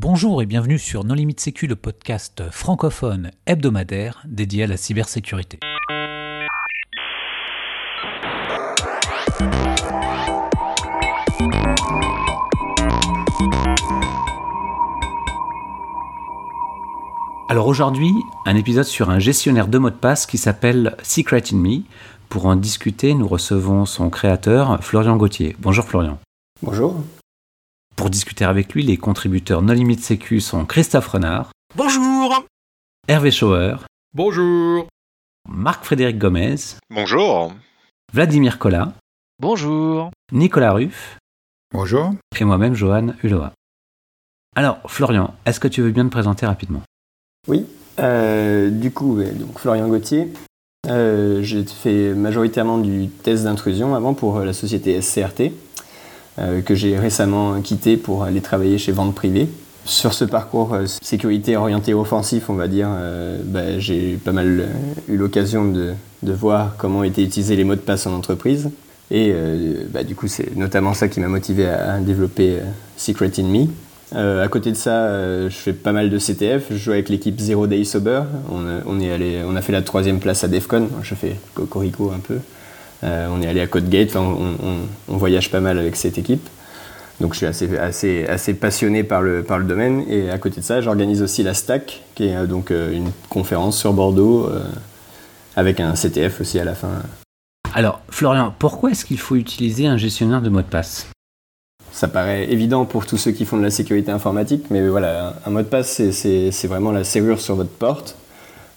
Bonjour et bienvenue sur Non Limite Sécu, le podcast francophone hebdomadaire dédié à la cybersécurité. Alors aujourd'hui, un épisode sur un gestionnaire de mots de passe qui s'appelle Secret in Me. Pour en discuter, nous recevons son créateur, Florian Gauthier. Bonjour Florian. Bonjour. Pour discuter avec lui, les contributeurs No Limite Sécu sont Christophe Renard. Bonjour. Hervé Schauer. Bonjour. Marc-Frédéric Gomez. Bonjour. Vladimir Collat. Bonjour. Nicolas Ruff. Bonjour. Et moi-même, Johan Uloa. Alors, Florian, est-ce que tu veux bien te présenter rapidement? Oui. Euh, du coup, donc Florian Gauthier. Euh, j'ai fait majoritairement du test d'intrusion avant pour la société SCRT, euh, que j'ai récemment quitté pour aller travailler chez Vente Privée. Sur ce parcours sécurité orienté offensif, on va dire, bah, j'ai pas mal eu l'occasion de, voir comment étaient utilisés les mots de passe en entreprise. Et bah, du coup, c'est notamment ça qui m'a motivé à développer Secret in Me. Euh, à côté de ça, euh, je fais pas mal de CTF. Je joue avec l'équipe Zero Day Sober. On on, est allé, on a fait la troisième place à Defcon. Je fais Cocorico un peu. Euh, on est allé à Codegate. Enfin, on, on, on, voyage pas mal avec cette équipe. Donc je suis assez, assez, assez passionné par le, par le domaine. Et à côté de ça, j'organise aussi la Stack, qui est donc une conférence sur Bordeaux avec un CTF aussi à la fin. Alors, Florian, pourquoi est-ce qu'il faut utiliser un gestionnaire de mot de passe? Ça paraît évident pour tous ceux qui font de la sécurité informatique, mais voilà, un mot de passe, c'est vraiment la serrure sur votre porte.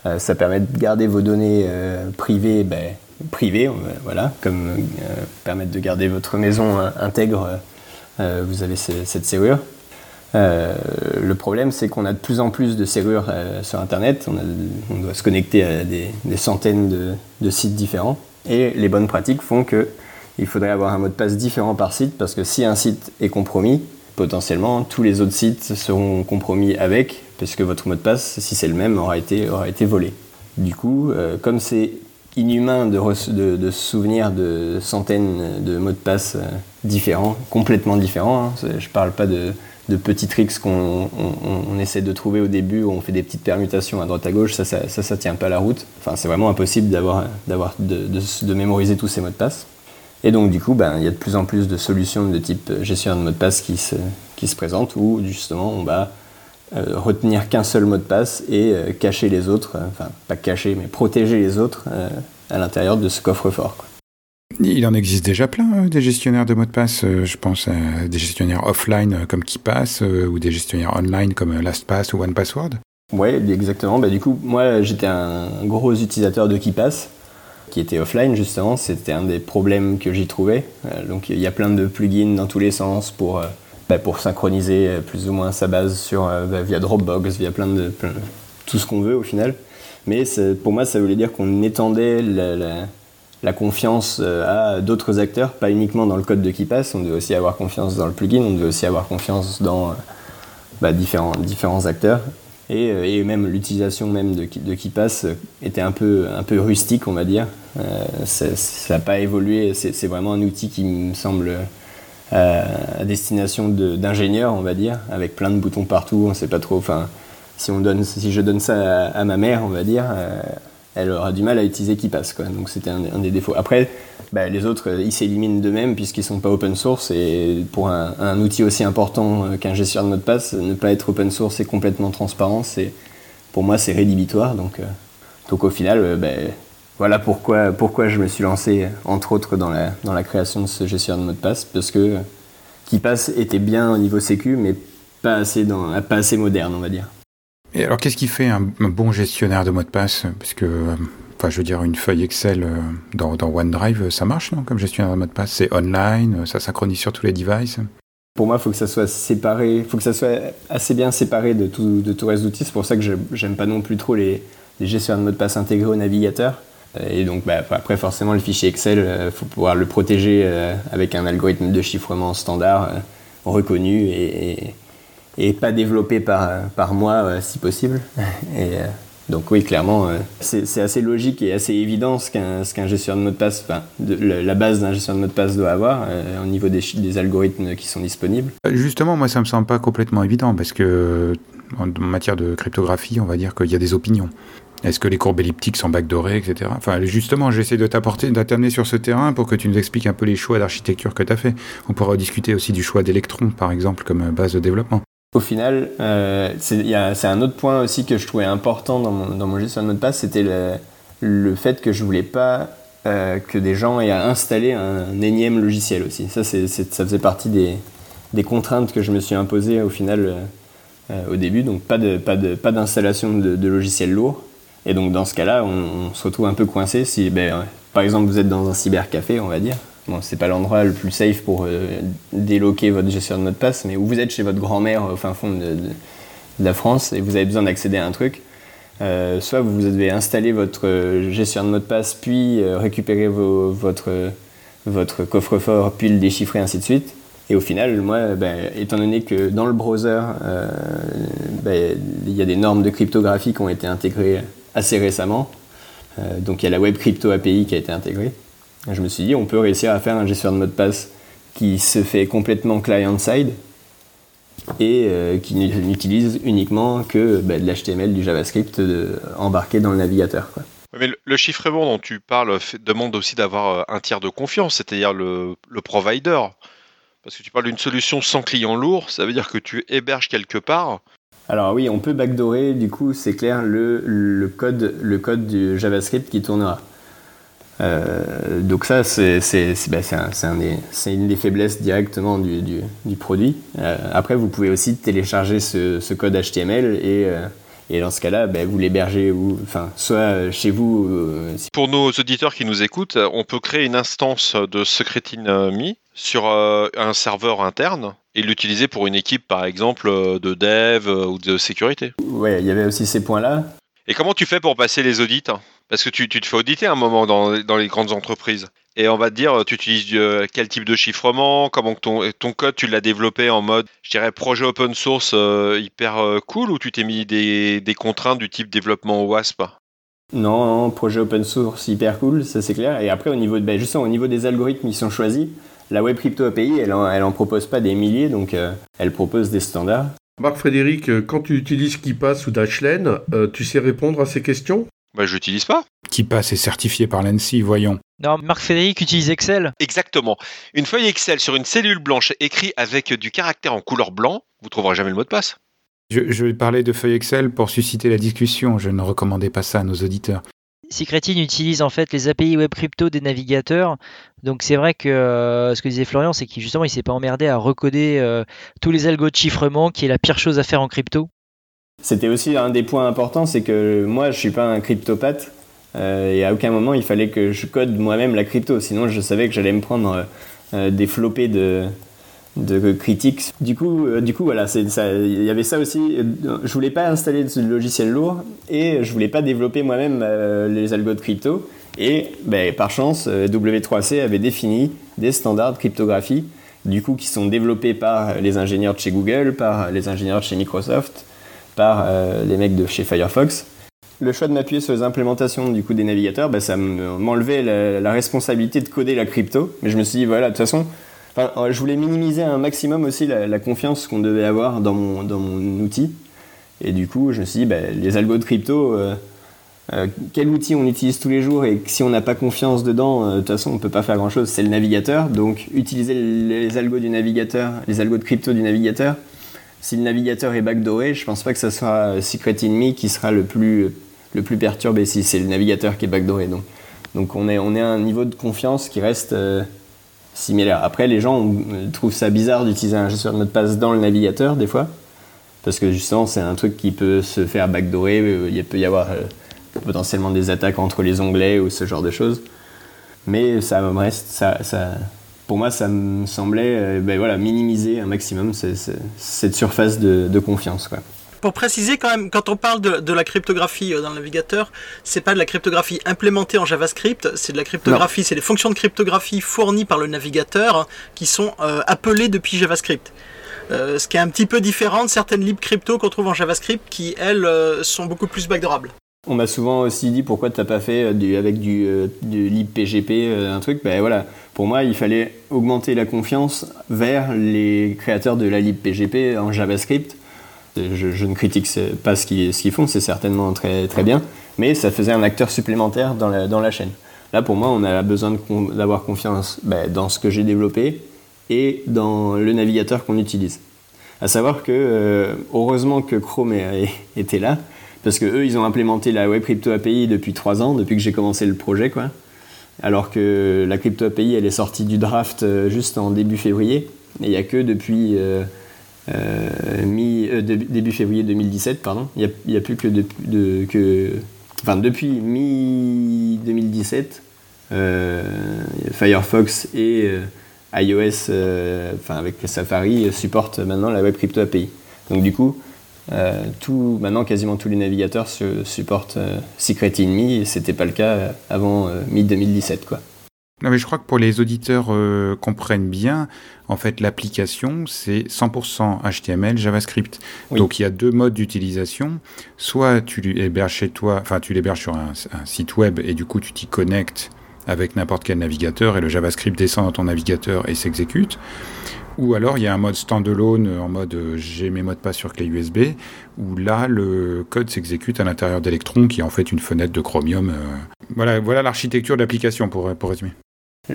Euh, ça permet de garder vos données euh, privées, ben, privées, voilà, comme euh, permettre de garder votre maison intègre, vous avez cette serrure. le problème, c'est qu'on a de plus en plus de serrures sur Internet. On, doit se connecter à des, centaines de, sites différents. Et les bonnes pratiques font que il faudrait avoir un mot de passe différent par site parce que si un site est compromis, potentiellement tous les autres sites seront compromis avec, parce que votre mot de passe, si c'est le même, aura été, volé. Du coup, euh, comme c'est inhumain de, de, se souvenir de centaines de mots de passe euh, différents, complètement différents, hein, je ne parle pas de, de petits tricks qu'on on, essaie de trouver au début, où on fait des petites permutations à droite à gauche, ça, ça, ça, tient pas la route. Enfin, c'est vraiment impossible d'avoir, d'avoir, de, de mémoriser tous ces mots de passe. Et donc, du coup, ben, il y a de plus en plus de solutions de type gestion de mot de passe qui se, qui se présentent où, justement, on va euh, retenir qu'un seul mot de passe et euh, cacher les autres, euh, enfin, pas cacher, mais protéger les autres à l'intérieur de ce coffre-fort. Il en existe déjà plein, des gestionnaires de mots de passe. Je pense à des gestionnaires offline comme KeePass ou des gestionnaires online comme LastPass ou OnePassword. Oui, exactement. Bah, du coup, moi, j'étais un gros utilisateur de KeePass qui était offline justement, c'était un des problèmes que j'y trouvais. Euh, donc il y a plein de plugins dans tous les sens pour, euh, bah, pour synchroniser plus ou moins sa base sur, bah, via Dropbox, via plein de, tout ce qu'on veut au final. Mais pour moi, ça voulait dire qu'on étendait la, confiance à d'autres acteurs, pas uniquement dans le code de KeePass, on devait aussi avoir confiance dans le plugin, on devait aussi avoir confiance dans bah, différents, différents acteurs. Et, même l'utilisation même de, de KeePass était un peu, un peu rustique, on va dire. Euh, ça n'a pas évolué, c'est vraiment un outil qui me semble euh, à destination d'ingénieurs, on va dire, avec plein de boutons partout, on ne sait pas trop. Enfin, si, si je donne ça à, ma mère, on va dire, euh, elle aura du mal à utiliser KeePass. Quoi. Donc c'était un, des défauts. Après, bah, les autres, ils s'éliminent d'eux-mêmes puisqu'ils ne sont pas open source. Et pour un, outil aussi important qu'un gestionnaire de mot de passe, ne pas être open source et complètement transparent, pour moi, c'est rédhibitoire. Donc, euh, donc au final, euh, bah, voilà pourquoi, pourquoi je me suis lancé, entre autres, dans la, dans la création de ce gestionnaire de mot de passe. Parce que KeePass était bien au niveau sécu, mais pas assez, dans, pas assez moderne, on va dire. Et alors, qu'est-ce qui fait un, bon gestionnaire de mot de passe? Parce que Enfin, je veux dire, une feuille Excel dans, dans OneDrive, ça marche, non Comme gestionnaire de mot de passe, c'est online, ça synchronise sur tous les devices? Pour moi, il faut que ça soit séparé, faut que ça soit assez bien séparé de tout, de tout reste d'outils. C'est pour ça que j'aime pas non plus trop les, les, gestionnaires de mot de passe intégrés au navigateur. Et donc, bah, après, forcément, le fichier Excel, il euh, faut pouvoir le protéger euh, avec un algorithme de chiffrement standard euh, reconnu et, et, pas développé par, par moi, si possible. Et, Donc oui, clairement, c'est assez logique et assez évident ce qu'un gestionnaire de mot de passe, enfin, la base d'un gestionnaire de mot de passe doit avoir au niveau des, des, algorithmes qui sont disponibles. Justement, moi, ça me semble pas complètement évident parce que en matière de cryptographie, on va dire qu'il y a des opinions. Est-ce que les courbes elliptiques sont backdorées, etc. Enfin, justement, j'essaie de t'apporter, d'atterner sur ce terrain pour que tu nous expliques un peu les choix d'architecture que tu as fait. On pourra discuter aussi du choix d'électrons, par exemple, comme base de développement. Au final, euh, c'est un autre point aussi que je trouvais important dans mon, dans gestion de mot de passe, c'était le, fait que je voulais pas euh, que des gens aient à installer un, énième logiciel aussi. Ça, ça faisait partie des, contraintes que je me suis imposées au final euh, au début. Donc pas d'installation de, pas de, de logiciels lourds. Et donc dans ce cas-là, on, se retrouve un peu coincé si, ben, par exemple, vous êtes dans un cybercafé, on va dire. Bon, c'est pas l'endroit le plus safe pour euh, déloquer votre gestion de mot de passe, mais où vous êtes chez votre grand-mère au fin fond de, la France et vous avez besoin d'accéder à un truc. Euh, soit vous devez installer votre gestion de mot de passe, puis euh, récupérer votre, votre coffre-fort, puis le déchiffrer, ainsi de suite. Et au final, moi, ben, étant donné que dans le browser, ben, il y a des normes de cryptographie qui ont été intégrées assez récemment. Euh, donc il y a la Web Crypto API qui a été intégrée. Je me suis dit, on peut réussir à faire un gestionnaire de mot de passe qui se fait complètement client-side et euh, qui n'utilise uniquement que bah, de l'HTML, du JavaScript embarqué dans le navigateur. Mais le chiffrement dont tu parles demande aussi d'avoir euh, un tiers de confiance, c'est-à-dire le, le, provider. Parce que tu parles d'une solution sans client lourd, ça veut dire que tu héberges quelque part alors oui, on peut backdoorer, du coup, c'est clair, le, code, du JavaScript qui tournera. Euh, donc ça, c'est bah, une des faiblesses directement du, produit. Euh, après, vous pouvez aussi télécharger ce, code HTML et, euh, et dans ce cas-là, bah, vous l'hébergez enfin, soit chez vous. Pour nos auditeurs qui nous écoutent, on peut créer une instance de Me sur un serveur interne et l'utiliser pour une équipe, par exemple, euh, de dev euh, ou de sécurité. Ouais, il y avait aussi ces points-là. Et comment tu fais pour passer les audits Parce que tu, te fais auditer à un moment dans, les grandes entreprises. Et on va te dire, tu utilises euh, quel type de chiffrement, comment ton, ton code, tu l'as développé en mode, je dirais, projet open source hyper cool, ou tu t'es mis des, contraintes du type développement WASP non, projet open source hyper cool, ça c'est clair. Et après, au niveau, de, ben, justement, au niveau des algorithmes, ils sont choisis. La Web Crypto API, elle en, elle en propose pas des milliers, donc euh, elle propose des standards. Marc Frédéric, euh, quand tu utilises KeePass ou Dashlane, euh, tu sais répondre à ces questions? Bah, je l'utilise pas. KeePass est certifié par l'ANSI, voyons. Non, Marc Frédéric utilise Excel. Exactement. Une feuille Excel sur une cellule blanche écrite avec du caractère en couleur blanc, vous trouverez jamais le mot de passe. Je, je parlais de feuille Excel pour susciter la discussion. Je ne recommandais pas ça à nos auditeurs. Secretin utilise en fait les API web crypto des navigateurs. Donc c'est vrai que euh, ce que disait Florian, c'est qu'il justement il s'est pas emmerdé à recoder euh, tous les algos de chiffrement, qui est la pire chose à faire en crypto. C'était aussi un des points importants, c'est que moi je suis pas un cryptopathe euh, et à aucun moment il fallait que je code moi-même la crypto, sinon je savais que j'allais me prendre des flopées de, de critiques. Du coup, euh, du coup voilà, il y avait ça aussi. Je voulais pas installer de logiciel lourd et je voulais pas développer moi-même euh, les algos de crypto. Et ben, par chance, euh, W3C avait défini des standards de cryptographie, du coup, qui sont développés par les ingénieurs de chez Google, par les ingénieurs de chez Microsoft, par les mecs de chez Firefox. Le choix de m'appuyer sur les implémentations du coup des navigateurs, ben, ça m'enlevait la, la responsabilité de coder la crypto. Mais je me suis dit, voilà, de toute façon, je voulais minimiser un maximum aussi la, confiance qu'on devait avoir dans mon, dans mon outil. Et du coup, je me suis dit, bah, les algos de crypto, euh, euh, quel outil on utilise tous les jours et si on n'a pas confiance dedans, euh, de toute façon, on ne peut pas faire grand-chose. C'est le navigateur. Donc, utiliser les, algos du navigateur, les algos de crypto du navigateur. Si le navigateur est backdooré, je ne pense pas que ce soit Secret Me qui sera le plus, le plus perturbé si c'est le navigateur qui est backdooré. Donc, donc on, est, on est à un niveau de confiance qui reste Après, les gens trouvent ça bizarre d'utiliser un gestionnaire de mot de passe dans le navigateur, des fois, parce que justement, c'est un truc qui peut se faire backdoorer. Euh, il peut y avoir euh, potentiellement des attaques entre les onglets ou ce genre de choses. Mais ça me reste, ça, pour moi, ça me semblait euh, ben voilà, minimiser un maximum cette surface de, de confiance. Quoi pour préciser quand même, quand on parle de, la cryptographie euh, dans le navigateur, c'est pas de la cryptographie implémentée en JavaScript, c'est de la cryptographie, c'est les fonctions de cryptographie fournies par le navigateur qui sont euh, appelées depuis JavaScript. Euh, ce qui est un petit peu différent de certaines libcrypto qu'on trouve en JavaScript qui, elles, sont beaucoup plus backdoorables. On m'a souvent aussi dit pourquoi tu n'as pas fait du, avec du, du libPGP un truc? Ben voilà, pour moi, il fallait augmenter la confiance vers les créateurs de la libPGP en JavaScript. Je, ne critique pas ce qu'ils font, c'est certainement très, bien, mais ça faisait un acteur supplémentaire dans la, chaîne. Là, pour moi, on a besoin d'avoir confiance ben, dans ce que j'ai développé et dans le navigateur qu'on utilise. À savoir que, euh, heureusement que Chrome était là, parce que eux, ils ont implémenté la Web Crypto API depuis trois ans, depuis que j'ai commencé le projet, quoi. Alors que la Crypto API, elle est sortie du draft euh, juste en début février, et il n'y a que depuis euh, mi, début février 2017, pardon, il n'y a, plus que, de, que enfin depuis mi 2017, Firefox et iOS, euh, enfin avec Safari, supporte maintenant la Web Crypto API. Donc du coup, euh, tout, maintenant quasiment tous les navigateurs supportent euh, Secret in Me, et c'était pas le cas avant mi-2017 quoi. Non mais je crois que pour les auditeurs comprennent bien, en fait l'application c'est 100% HTML, JavaScript. Donc il y a deux modes d'utilisation. Soit tu l'héberges chez toi, enfin tu l'héberges sur un, un, site web et du coup tu t'y connectes avec n'importe quel navigateur et le JavaScript descend dans ton navigateur et s'exécute. Ou alors il y a un mode standalone en mode euh, j'ai mes mots de passe sur clé USB où là le code s'exécute à l'intérieur d'Electron qui est en fait une fenêtre de Chromium. Euh. Voilà, voilà l'architecture de l'application pour, pour résumer.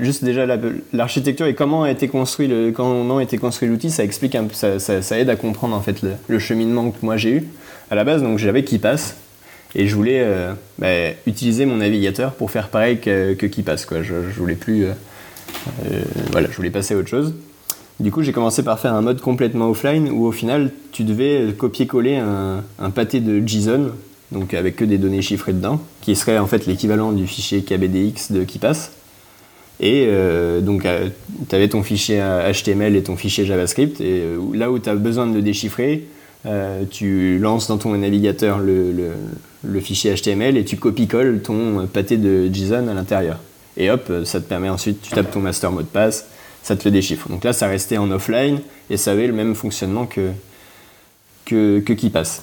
Juste déjà l'architecture et comment a été construit comment a été construit l'outil, ça explique un, ça, ça, aide à comprendre en fait le, cheminement que moi j'ai eu. À la base donc j'avais KeePass et je voulais euh, bah, utiliser mon navigateur pour faire pareil que, que passe. Quoi. Je, je voulais plus. Euh, euh, voilà, je voulais passer à autre chose. Du coup, j'ai commencé par faire un mode complètement offline où au final, tu devais copier-coller un, un, pâté de JSON, donc avec que des données chiffrées dedans, qui serait en fait l'équivalent du fichier KBDX de KeePass. Et donc, tu avais ton fichier HTML et ton fichier JavaScript, et là où tu as besoin de le déchiffrer, tu lances dans ton navigateur le, fichier HTML et tu copies-colles ton pâté de JSON à l'intérieur. Et hop, ça te permet ensuite, tu tapes ton master mot de passe, ça te le déchiffre. Donc là, ça restait en offline et ça avait le même fonctionnement que, que, que KeePass.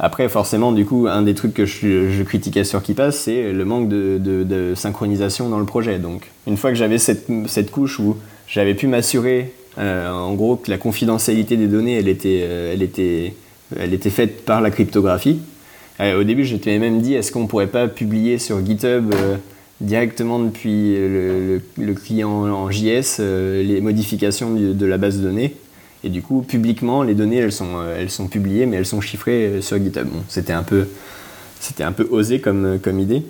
Après, forcément, du coup, un des trucs que je, critiquais sur KeePass, c'est le manque de, synchronisation dans le projet. Donc, une fois que j'avais cette, couche où j'avais pu m'assurer, euh, en gros, que la confidentialité des données, elle était, euh, elle était, elle était faite par la cryptographie, au début, je t'avais même dit, est-ce qu'on pourrait pas publier sur GitHub euh, directement depuis le, client en JS euh, les modifications de, la base de données? Et du coup, publiquement, les données, elles sont, euh, elles sont publiées, mais elles sont chiffrées sur GitHub. Bon, c'était un peu, c'était un peu osé comme, comme idée.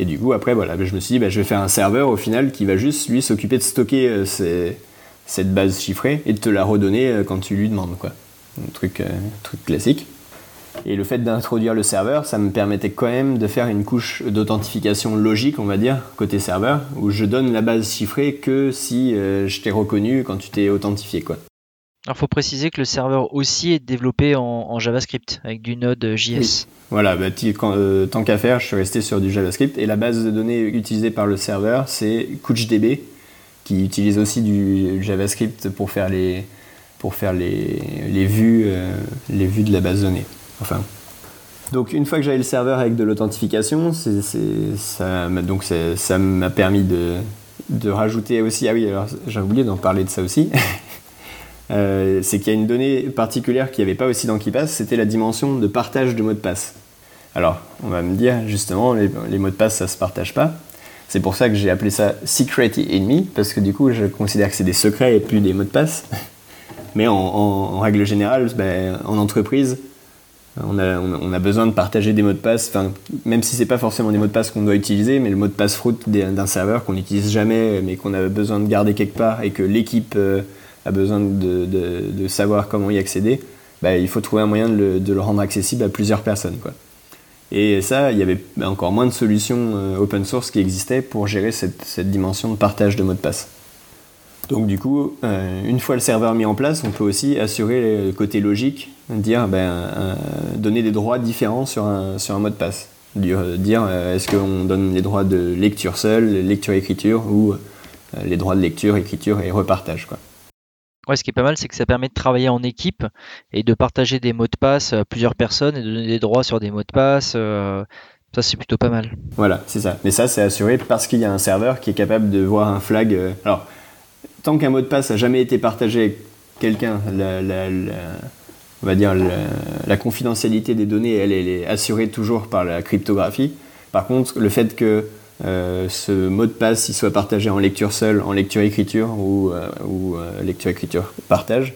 Et du coup, après, voilà, je me suis dit, bah, je vais faire un serveur au final qui va juste, lui, s'occuper de stocker cette base chiffrée et de te la redonner quand tu lui demandes, quoi. Un truc, truc classique. Et le fait d'introduire le serveur, ça me permettait quand même de faire une couche d'authentification logique, on va dire, côté serveur, où je donne la base chiffrée que si euh, je t'ai reconnu quand tu t'es authentifié. Quoi. Alors, il faut préciser que le serveur aussi est développé en, JavaScript avec du Node.js. Voilà, bah, euh, tant qu'à faire, je suis resté sur du JavaScript. Et la base de données utilisée par le serveur, c'est CouchDB, qui utilise aussi du JavaScript pour faire les, pour faire les, les vues, euh, les vues de la base de données. Enfin. Donc une fois que j'avais le serveur avec de l'authentification, ça, donc ça m'a permis de, de, rajouter aussi. Ah oui, alors j'ai oublié d'en parler de ça aussi. euh, c'est qu'il y a une donnée particulière qui n'y avait pas aussi dans KeePass, c'était la dimension de partage de mots de passe. Alors, on va me dire justement, les, mots de passe, ça se partage pas. C'est pour ça que j'ai appelé ça Secret Enemy, parce que du coup, je considère que c'est des secrets et plus des mots de passe. Mais en, règle générale, ben, en entreprise, on a, besoin de partager des mots de passe, même si c'est pas forcément des mots de passe qu'on doit utiliser, mais le mot de passe route d'un serveur qu'on n'utilise jamais, mais qu'on a besoin de garder quelque part et que l'équipe euh, a besoin de, savoir comment y accéder, bah, il faut trouver un moyen de le, rendre accessible à plusieurs personnes. Et ça, il y avait encore moins de solutions euh, open source qui existaient pour gérer cette dimension de partage de mots de passe. Donc du coup, euh, une fois le serveur mis en place, on peut aussi assurer le côté logique, dire, ben, euh, donner des droits différents sur un, mot de passe. Dire, est-ce qu'on donne les droits de lecture seule, lecture-écriture, ou les droits de lecture, écriture et repartage. Ouais, ce qui est pas mal, c'est que ça permet de travailler en équipe et de partager des mots de passe à plusieurs personnes et de donner des droits sur des mots de passe. euh, ça, c'est plutôt pas mal. Voilà, c'est ça. Mais ça, c'est assuré parce qu'il y a un serveur qui est capable de voir un flag. euh, Alors, tant qu'un mot de passe a jamais été partagé avec quelqu'un, la, on va dire la, confidentialité des données, elle est assurée toujours par la cryptographie. Par contre, le fait que euh, ce mot de passe il soit partagé en lecture seule, en lecture-écriture ou, euh, euh, lecture-écriture partage,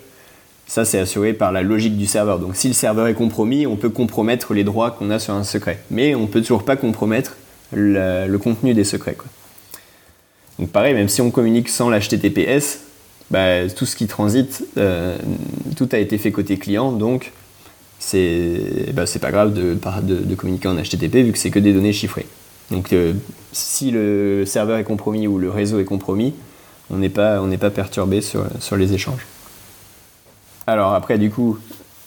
ça, c'est assuré par la logique du serveur. Donc, si le serveur est compromis, on peut compromettre les droits qu'on a sur un secret. Mais on peut toujours pas compromettre le contenu des secrets. Donc, pareil, même si on communique sans l'HTTPS, bah, tout ce qui transite, tout a été fait côté client. Donc, c'est bah, pas grave de- de communiquer en HTTP vu que c'est que des données chiffrées. Donc, euh, si le serveur est compromis ou le réseau est compromis, on n'est pas, pas perturbé sur, sur les échanges. Alors après, du coup,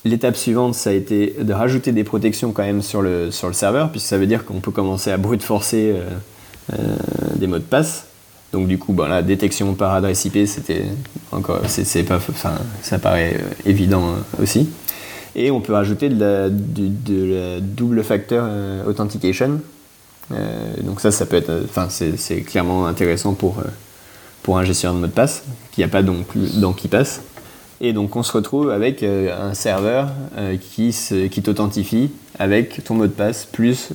l'étape suivante, ça a été de rajouter des protections quand même sur le, sur le serveur, puisque ça veut dire qu'on peut commencer à brute forcer euh, euh, des mots de passe. Donc du coup, la détection par adresse IP, c'était encore, c'est, pas, ça paraît évident aussi. Et on peut rajouter de la, de la double factor authentication. Euh, donc ça, ça peut être, euh, enfin, c'est, clairement intéressant pour, euh, pour un gestionnaire de mot de passe, qui n'a pas donc dans qui passe. Et donc on se retrouve avec un serveur qui, qui t'authentifie avec ton mot de passe plus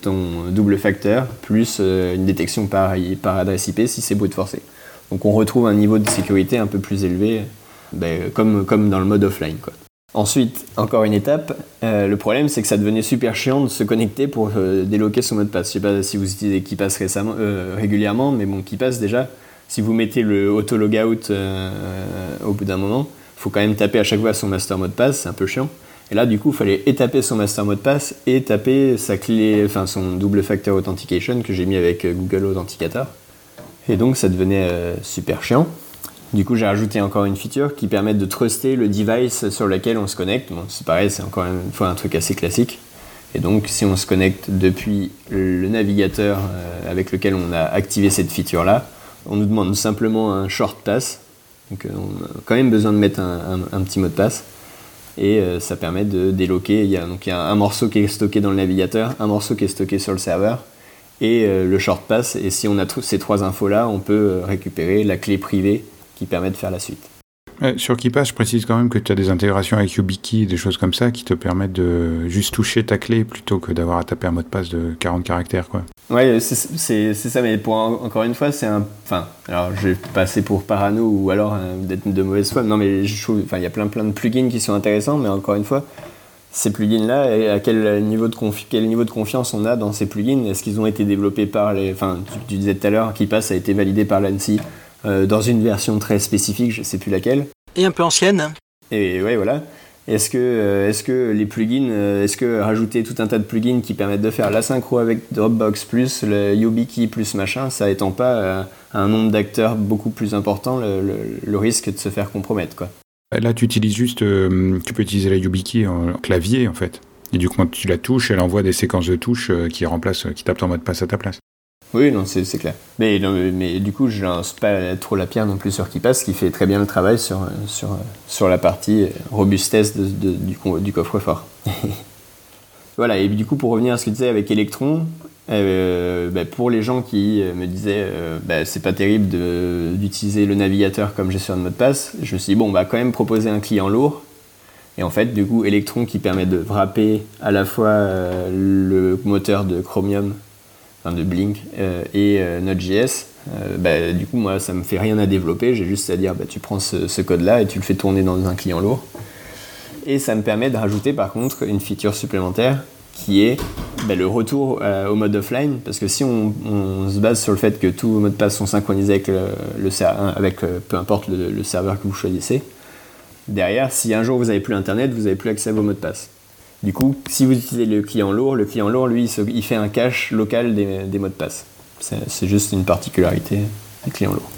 ton double facteur plus une détection par, par adresse IP si c'est brute forcé. Donc on retrouve un niveau de sécurité un peu plus élevé, ben, comme, comme dans le mode offline. Quoi. Ensuite, encore une étape, euh, le problème c'est que ça devenait super chiant de se connecter pour euh, déloquer son mot de passe. Je sais pas si vous utilisez KeePass récemment, euh, régulièrement, mais bon, KeePass déjà, si vous mettez le auto logout euh, au bout d'un moment, faut quand même taper à chaque fois son master mot de passe, c'est un peu chiant. Et là, du coup, il fallait taper son master mot de passe et taper sa clé, enfin son double factor authentication que j'ai mis avec Google Authenticator. Et donc, ça devenait super chiant. Du coup, j'ai rajouté encore une feature qui permet de truster le device sur lequel on se connecte. Bon, c'est pareil, c'est encore une fois un truc assez classique. Et donc, si on se connecte depuis le navigateur euh, avec lequel on a activé cette feature-là, on nous demande simplement un short pass. Donc, euh, on a quand même besoin de mettre un, petit mot de passe. Et euh, ça permet de déloquer. Il y, a, donc, il y a un morceau qui est stocké dans le navigateur, un morceau qui est stocké sur le serveur et le short pass. Et si on a ces trois infos-là, on peut récupérer la clé privée qui permet de faire la suite. Ouais, sur KeePass, je précise quand même que tu as des intégrations avec YubiKey, des choses comme ça, qui te permettent de juste toucher ta clé plutôt que d'avoir à taper un mot de passe de 40 caractères. Quoi. Ouais, c'est ça, mais pour en- encore une fois, c'est un. Enfin, alors je vais passer pour parano ou alors euh, d'être de mauvaise foi. Non, mais je trouve. Enfin, il y a plein plein de plugins qui sont intéressants, mais encore une fois, ces plugins-là, à quel niveau, de quel niveau de confiance on a dans ces plugins? Est-ce qu'ils ont été développés par les. Enfin, tu, tu disais tout à l'heure, KeePass a été validé par l'ANSI euh, dans une version très spécifique, je sais plus laquelle. Et un peu ancienne. Et ouais, voilà. Est-ce que, euh, est-ce que les plugins, euh, est-ce que rajouter tout un tas de plugins qui permettent de faire la synchro avec Dropbox plus le YubiKey plus machin, ça étend pas euh, à un nombre d'acteurs beaucoup plus important le, le- le risque de se faire compromettre quoi. Là, tu utilises juste, euh, tu peux utiliser la YubiKey en clavier en fait. Et du coup, quand tu la touches, elle envoie des séquences de touches euh, qui remplacent, qui tapent ton mot de passe à ta place. Oui, non, c'est, clair. Mais, du coup, je lance pas trop la pierre non plus sur KeePass, qui fait très bien le travail sur, la partie robustesse du, co- du coffre-fort. voilà, et du coup, pour revenir à ce que tu disais avec Electron, euh, bah, pour les gens qui euh, me disaient euh, bah, c'est pas terrible d'utiliser le navigateur comme gestionnaire de mot de passe, je me suis dit bon, on va quand même proposer un client lourd. Et en fait, du coup, Electron qui permet de wrapper à la fois euh, le moteur de Chromium de Blink euh, et euh, Node.js, euh, bah, du coup moi ça me fait rien à développer, j'ai juste à dire bah, tu prends ce, code-là et tu le fais tourner dans un client lourd. Et ça me permet de rajouter par contre une feature supplémentaire qui est bah, le retour au mode offline, parce que si on, se base sur le fait que tous vos mots de passe sont synchronisés avec, le, euh, peu importe le, le serveur que vous choisissez, derrière, si un jour vous n'avez plus Internet, vous n'avez plus accès à vos mots de passe. Du coup, si vous utilisez le client lourd, le client lourd, lui, il, se- il fait un cache local des, des mots de passe. C'est juste une particularité du client lourd.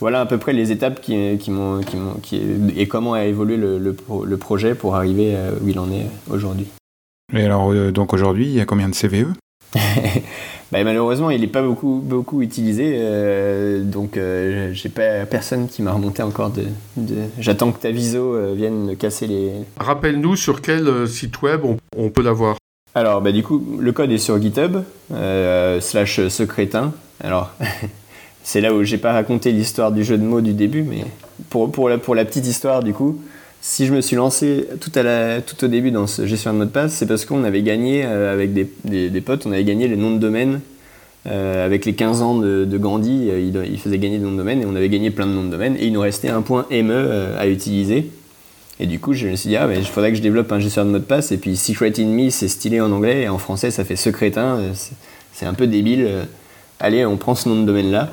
Voilà à peu près les étapes qui, qui m'ont, qui m'ont- qui- et comment a évolué le, le pro- le projet pour arriver euh, où il en est aujourd'hui. Et alors, euh, donc aujourd'hui, il y a combien de CVE Bah, malheureusement, il n'est pas beaucoup, beaucoup utilisé, euh, donc euh, j'ai pas personne qui m'a remonté encore de. de- J'attends que ta viso euh, vienne me casser les. Rappelle-nous sur quel euh, site web on, on peut l'avoir. Alors, bah, du coup, le code est sur GitHub, slash secrétin. Alors, c'est là où j'ai pas raconté l'histoire du jeu de mots du début, mais pour, pour, la, pour la petite histoire, du coup, si je me suis lancé tout, au début dans ce gestion de mot de passe, c'est parce qu'on avait gagné, euh, avec des, potes, on avait gagné les noms de domaine. Euh, avec les 15 ans de, Gandhi, euh, il, faisait gagner des noms de domaine et on avait gagné plein de noms de domaine et il nous restait un point ME à utiliser. Et du coup, je me suis dit, ah, mais il faudrait que je développe un gestionnaire de mot de passe. Et puis, Secret in Me, c'est stylé en anglais et en français, ça fait secrétin. c'est- un peu débile. Allez, on prend ce nom de domaine-là.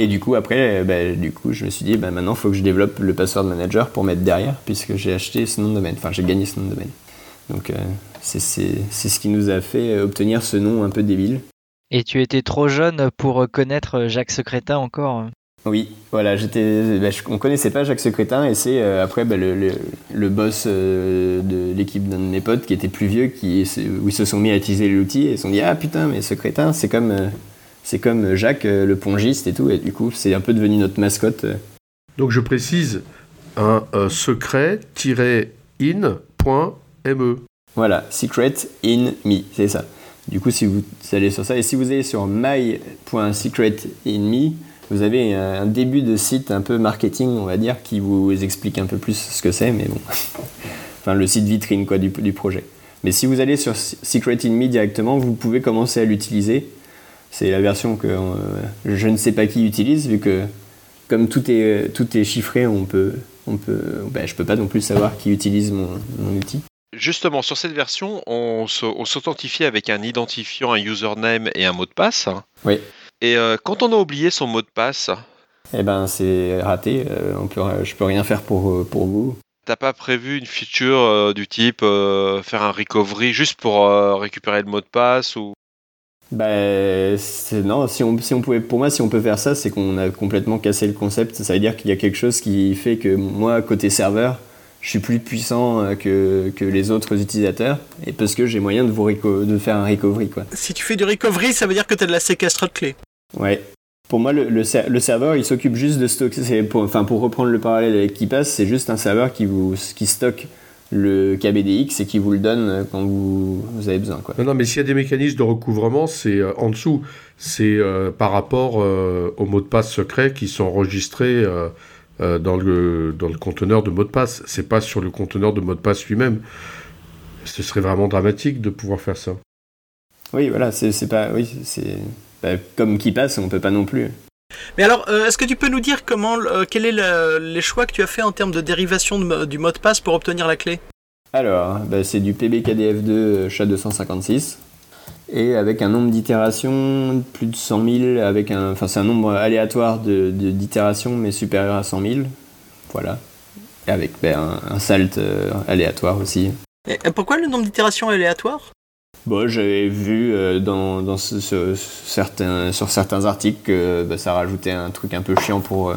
Et du coup, après, euh, bah, du coup, je me suis dit, bah, maintenant, il faut que je développe le password manager pour mettre derrière, puisque j'ai acheté ce nom de domaine. Enfin, j'ai gagné ce nom de domaine. Donc, euh, c'est ce qui nous a fait euh, obtenir ce nom un peu débile. Et tu étais trop jeune pour connaître Jacques Secrétin encore. Oui, voilà, j'étais, bah, on connaissait pas Jacques Secrétin et c'est euh, après bah, le, le, le boss euh, de l'équipe d'un de mes potes qui était plus vieux, qui, où ils se sont mis à utiliser l'outil et ils se sont dit ah putain mais Secrétin c'est comme euh, c'est comme Jacques euh, le pongiste et tout et du coup c'est un peu devenu notre mascotte. euh. Donc je précise un euh, secret-in.me. Voilà, secret in me, c'est ça. Du coup si vous allez sur ça et si vous allez sur my.secretinme, vous avez un début de site un peu marketing on va dire qui vous explique un peu plus ce que c'est mais bon. enfin le site vitrine quoi, du, du projet. Mais si vous allez sur Secret in Me directement, vous pouvez commencer à l'utiliser. C'est la version que euh, je ne sais pas qui utilise, vu que comme tout est, tout est chiffré, on peut, on peut, ben, je peux pas non plus savoir qui utilise mon, mon outil. Justement, sur cette version, on s'authentifie avec un identifiant, un username et un mot de passe. Oui. Et euh, quand on a oublié son mot de passe, Eh ben c'est raté, euh, on peut, je peux rien faire pour, euh, pour vous. t'as pas prévu une feature euh, du type euh, faire un recovery juste pour euh, récupérer le mot de passe ou Bah, c'est- non, si on, si on pouvait, pour moi, si on peut faire ça, c'est qu'on a complètement cassé le concept. Ça veut dire qu'il y a quelque chose qui fait que moi, côté serveur, je suis plus puissant euh, que, que les autres utilisateurs, et parce que j'ai moyen de, vous de faire un recovery, quoi. Si tu fais du recovery, ça veut dire que tu as de la séquestre de clés. Ouais. Pour moi, le, le, ser- le serveur, il s'occupe juste de stocker. Pour, enfin, pour reprendre le parallèle avec KeePass, c'est juste un serveur qui, vous, qui stocke le KBDX et qui vous le donne quand vous, vous avez besoin, quoi. Non, non, mais s'il y a des mécanismes de recouvrement, c'est euh, en dessous. C'est euh, par rapport euh, aux mots de passe secrets qui sont enregistrés euh, euh, dans, le, dans le conteneur de mots de passe. C'est pas sur le conteneur de mots de passe lui-même. Ce serait vraiment dramatique de pouvoir faire ça. Oui, voilà, c'est pas. Oui, c'est. bah, comme KeePass, on peut pas non plus. Mais alors, euh, est-ce que tu peux nous dire comment, euh, quel est le- les choix que tu as fait en termes de dérivation de du mot de passe pour obtenir la clé? Alors, bah, c'est du PBKDF2 euh, SHA-256 et avec un nombre d'itérations plus de 100 000, avec un, enfin c'est un nombre aléatoire de- d'itérations mais supérieur à 100 000, voilà. Et avec bah, un, un salt euh, aléatoire aussi. Et, pourquoi le nombre d'itérations est aléatoire? Bon, j'avais vu euh, dans, dans ce- ce- certains, sur certains articles que bah, ça rajoutait un truc un peu chiant pour. euh,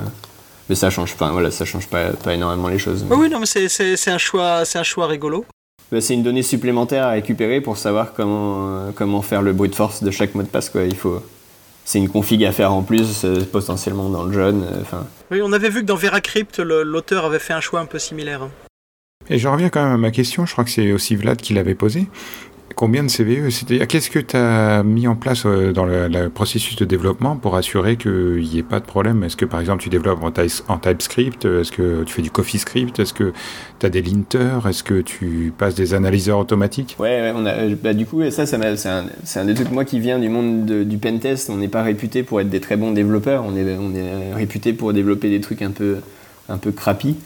mais ça change pas, voilà, ça change pas, pas énormément les choses. Oui, oui, non, mais c'est- un choix, c'est un choix rigolo. Bah, c'est une donnée supplémentaire à récupérer pour savoir comment, euh, comment faire le brute force de chaque mot de passe. Quoi. Il faut, c'est une config à faire en plus, euh, potentiellement dans le jeune. euh, Oui, on avait vu que dans VeraCrypt, l'auteur avait fait un choix un peu similaire. Et je reviens quand même à ma question, je crois que c'est aussi Vlad qui l'avait posée. Combien de CVE C'est-à-dire, qu'est-ce que tu as mis en place euh, dans le, processus de développement pour assurer qu'il n'y ait pas de problème? Est-ce que, par exemple, tu développes en, Ty- en TypeScript Est-ce que tu fais du CoffeeScript Est-ce que tu as des linters Est-ce que tu passes des analyseurs automatiques? Ouais, ouais, euh, bah, du coup, ça, c'est un, un des trucs, moi qui viens du monde de- du pentest, on n'est pas réputé pour être des très bons développeurs, on est, on est réputé pour développer des trucs un peu, un peu crappy.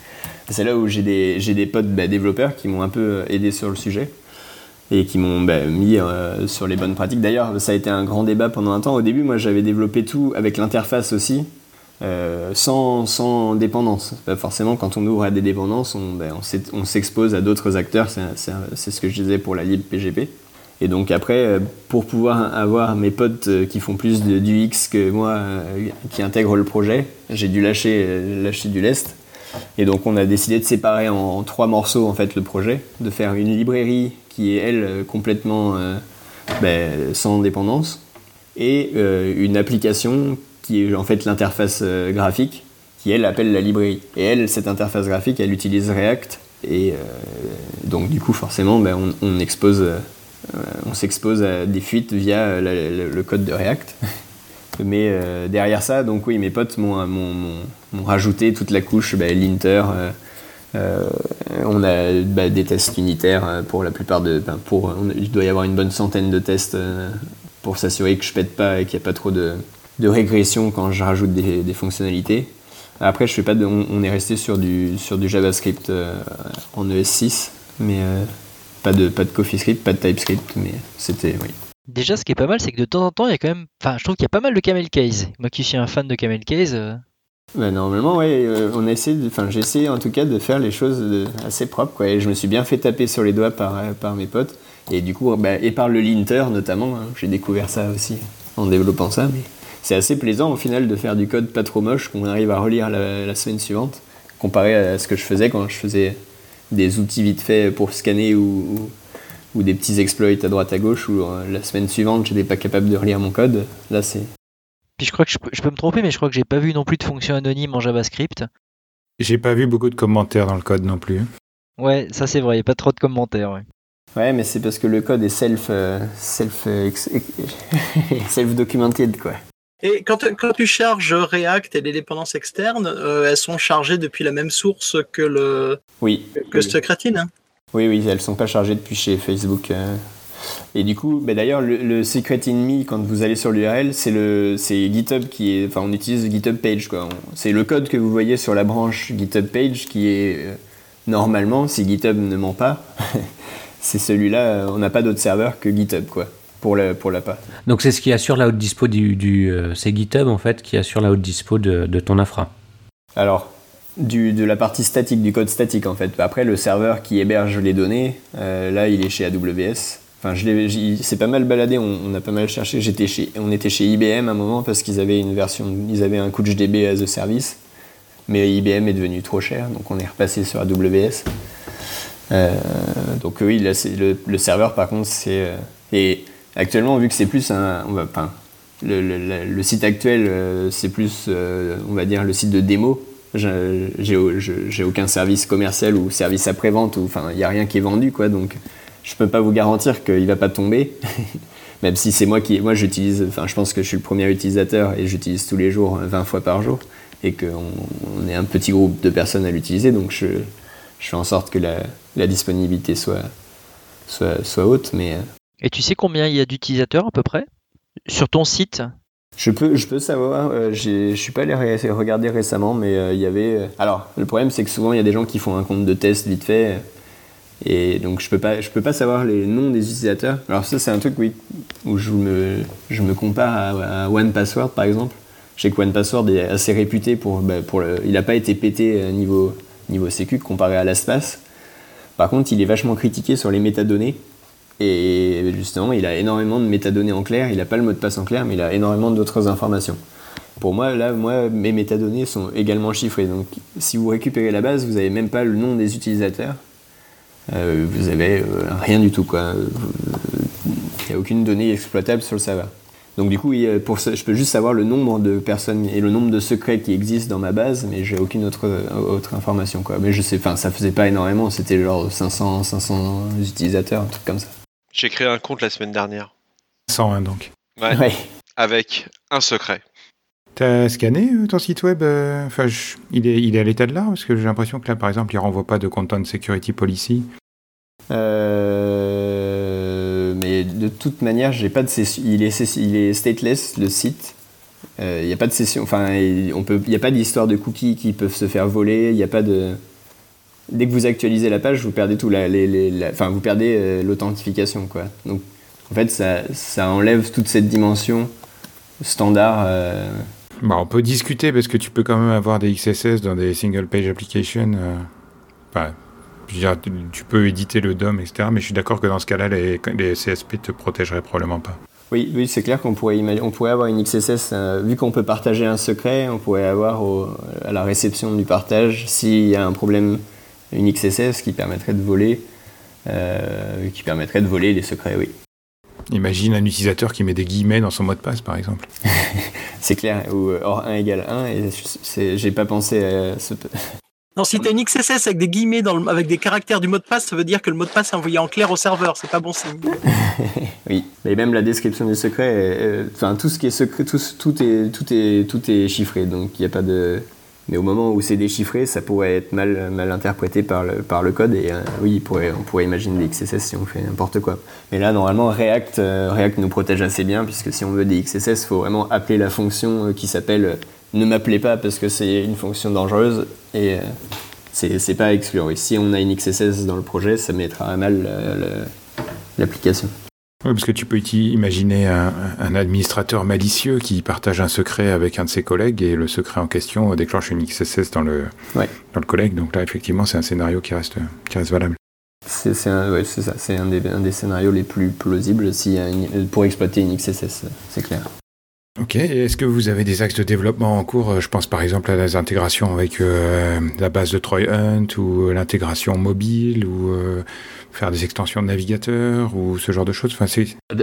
C'est là où j'ai des, des potes bah, développeurs qui m'ont un peu aidé sur le sujet et qui m'ont bah, mis euh, sur les bonnes pratiques. D'ailleurs, ça a été un grand débat pendant un temps. Au début, moi, j'avais développé tout avec l'interface aussi, euh, sans, sans dépendance. Bah, forcément, quand on ouvre à des dépendances, on, bah, s'expose à d'autres acteurs. C'est ce que je disais pour la lib PGP. Et donc après, euh, pour pouvoir avoir mes potes qui font plus de, du X que moi, qui intègrent le projet, j'ai dû lâcher, lâcher du lest. Et donc on a décidé de séparer en, en trois morceaux en fait le projet, de faire une librairie qui est elle euh, complètement euh, ben, sans dépendance, et une application qui est en fait l'interface graphique, qui elle appelle la librairie. Et elle, cette interface graphique, elle utilise React, et donc du coup forcément, ben, on, expose, on s'expose à des fuites via le code de React. Mais euh, derrière ça, donc oui, mes potes m'ont rajouté toute la couche, bah, l'inter. Euh, euh, on a bah, des tests unitaires pour la plupart de. Ben, pour, il doit y avoir une bonne centaine de tests pour s'assurer que je pète pas et qu'il n'y a pas trop de, de, régression quand je rajoute des, des fonctionnalités. Après, je fais pas de, on, est resté sur du, sur du JavaScript en ES6, mais pas de, pas de CoffeeScript, pas de TypeScript, mais c'était. Oui. Déjà, ce qui est pas mal, c'est que de temps en temps, il y a quand même. Enfin, je trouve qu'il y a pas mal de camel case. Moi qui suis un fan de camel case. Euh. Bah, normalement, ouais, euh, on a essayé enfin, j'ai essayé en tout cas de faire les choses assez propres, quoi. Et je me suis bien fait taper sur les doigts par, euh, par mes potes. Et du coup, bah, et par le linter notamment, hein. j'ai découvert ça aussi en développant ça. Mais c'est assez plaisant au final de faire du code pas trop moche qu'on arrive à relire la, semaine suivante, comparé à ce que je faisais quand je faisais des outils vite faits pour scanner ou ou des petits exploits à droite à gauche où euh, la semaine suivante j'étais pas capable de relire mon code. Là c'est. Puis je crois que je peux, me tromper, mais je crois que j'ai pas vu non plus de fonction anonyme en JavaScript. J'ai pas vu beaucoup de commentaires dans le code non plus. Ouais, ça c'est vrai, il a pas trop de commentaires. Ouais, ouais mais c'est parce que le code est self euh, self euh, self documented quoi. Et quand, quand, tu charges React et les dépendances externes, elles sont chargées depuis la même source que le oui que oui. Hein? Oui, oui, elles sont pas chargées depuis chez Facebook. Euh. Et du coup, bah d'ailleurs, le, Secret in Me, quand vous allez sur l'URL, c'est le, c'est GitHub qui est, enfin, on utilise GitHub Page quoi. C'est le code que vous voyez sur la branche GitHub Page qui est euh, normalement, si GitHub ne ment pas, c'est celui-là. Euh, on n'a pas d'autre serveur que GitHub quoi. Pour la, pour la part. Donc c'est ce qui assure la haute dispo du, du c'est GitHub en fait qui assure la haute dispo de, de ton infra. Alors de la partie statique, du code statique en fait. Après, le serveur qui héberge les données, euh, là, il est chez AWS. Enfin, je c'est pas mal baladé, on, a pas mal cherché. J'étais chez, on était chez IBM à un moment parce qu'ils avaient une version, ils avaient un CouchDB as a service, mais IBM est devenu trop cher, donc on est repassé sur AWS. Euh, donc oui, le, serveur par contre, c'est euh, et actuellement vu que c'est plus un, on va, le, le, site actuel, c'est plus, on va dire, le site de démo j'ai aucun service commercial ou service après-vente, enfin, il n'y a rien qui est vendu, quoi, donc je peux pas vous garantir qu'il va pas tomber. Même si c'est moi qui. Moi, j'utilise. Enfin, je pense que je suis le premier utilisateur et j'utilise tous les jours, 20 fois par jour, et qu'on on est un petit groupe de personnes à l'utiliser, donc je, je, fais en sorte que la, la disponibilité soit, soit, soit haute. Mais... Euh. Et tu sais combien il y a d'utilisateurs à peu près? Sur ton site? Je peux, je peux savoir, euh, je suis pas allé regarder récemment, mais euh, il y avait. Euh, alors, le problème, c'est que souvent, il y a des gens qui font un compte de test vite fait, et donc je peux pas, je peux pas savoir les noms des utilisateurs. Alors, ça, c'est un truc, oui, où je me, je me compare à, OnePassword, par exemple. Je sais que OnePassword est assez réputé pour. Bah, pour le, il n'a pas été pété niveau, niveau sécu comparé à l'espace. Par contre, il est vachement critiqué sur les métadonnées. Et justement, il a énormément de métadonnées en clair. Il n'a pas le mot de passe en clair, mais il a énormément d'autres informations. Pour moi, là, moi, mes métadonnées sont également chiffrées. Donc, si vous récupérez la base, vous n'avez même pas le nom des utilisateurs. Euh, vous n'avez euh, rien du tout. Quoi. Il n'y a aucune donnée exploitable sur le serveur. Donc du coup, pour je peux juste savoir le nombre de personnes et le nombre de secrets qui existent dans ma base, mais j'ai aucune autre, autre information. Quoi. Mais je sais, enfin, ça faisait pas énormément, c'était genre 500, 500 utilisateurs, un truc comme ça. J'ai créé un compte la semaine dernière. 101 donc. Ouais. Avec un secret. T'as scanné euh, ton site web euh, Enfin, il, est, il est à l'état de l'art Parce que j'ai l'impression que là, par exemple, il renvoie pas de Content Security Policy. Euh, mais de toute manière, j'ai pas de session. Il est, stateless le site. Il n'y a pas de. Enfin. Il a pas d'histoire de cookies qui peuvent se faire voler. Il a pas de dès que vous actualisez la page, vous perdez tout enfin, vous perdez l'authentification, quoi. Donc, en fait, ça, ça, enlève toute cette dimension standard. Euh. Bah, on peut discuter parce que tu peux quand même avoir des XSS dans des single page applications. Euh. Je veux dire, tu peux éditer le DOM, etc. Mais je suis d'accord que dans ce cas-là, les, les CSP te protégeraient probablement pas. Oui, oui c'est clair qu'on pourrait, on pourrait avoir une XSS, vu qu'on peut partager un secret, on pourrait avoir à la réception du partage, s'il y a un problème une XSS qui permettrait de voler, euh, qui permettrait de voler les secrets, oui. Imagine un utilisateur qui met des guillemets dans son mot de passe, par exemple. c'est clair, ou euh, or 1 égale 1, et j'ai pas pensé à ce... Non, si tu as une XSS avec des guillemets dans le, avec des caractères du mot de passe, ça veut dire que le mot de passe est envoyé en clair au serveur. C'est pas bon signe. oui, mais même la description du secret, enfin tout ce qui est secret, tout, tout, est, tout, est, tout est chiffré, donc il n'y a pas de. Mais au moment où c'est déchiffré, ça pourrait être mal, mal interprété par le, par le code. Et euh, oui, on pourrait imaginer des XSS si on fait n'importe quoi. Mais là, normalement, React, euh, React nous protège assez bien, puisque si on veut des XSS, il faut vraiment appeler la fonction euh, qui s'appelle ne m'appelez pas parce que c'est une fonction dangereuse. Et c'est pas à exclure. si on a une XSS dans le projet, ça mettra à mal l'application. Oui, parce que tu peux imaginer un, administrateur malicieux qui partage un secret avec un de ses collègues et le secret en question déclenche une XSS dans le, dans le collègue. Donc là, effectivement, c'est un scénario qui reste, qui reste valable. C'est ouais, ça, c'est un des, un des, scénarios les plus plausibles si pour exploiter une XSS, c'est clair. Ok, est-ce que vous avez des axes de développement en cours? Je pense par exemple à les intégrations avec euh, la base de Troy Hunt ou l'intégration mobile ou euh, faire des extensions de navigateur ou ce genre de choses. Enfin,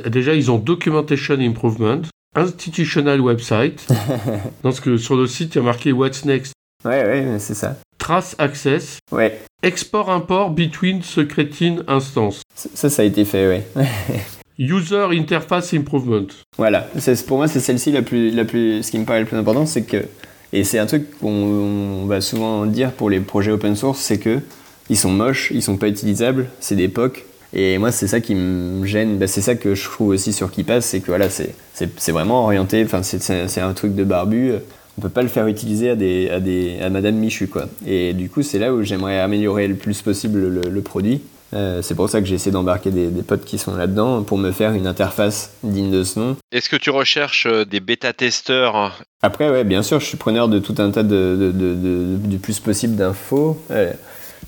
Déjà, ils ont Documentation Improvement, Institutional Website. Parce que sur le site, il y a marqué What's Next. Ouais, ouais, c'est ça. Trace Access. Ouais. Export-import between secreting instance. Ça, ça a été fait, ouais. User Interface Improvement. Voilà, pour moi c'est celle-ci la plus, la plus, ce qui me paraît le plus important, c'est que, et c'est un truc qu'on va souvent dire pour les projets open source, c'est que ils sont moches, ils sont pas utilisables, c'est d'époque. Et moi c'est ça qui me gêne, bah, c'est ça que je trouve aussi sur KeePass, c'est que voilà, c'est vraiment orienté, c'est un truc de barbu, on peut pas le faire utiliser à, des, à, des, à Madame Michu quoi. Et du coup c'est là où j'aimerais améliorer le plus possible le produit euh, c'est pour ça que j'ai essayé d'embarquer des, potes qui sont là-dedans pour me faire une interface digne de ce nom. Est-ce que tu recherches euh, des bêta-testeurs Après, ouais, bien sûr, je suis preneur de tout un tas de, du plus possible d'infos. Euh,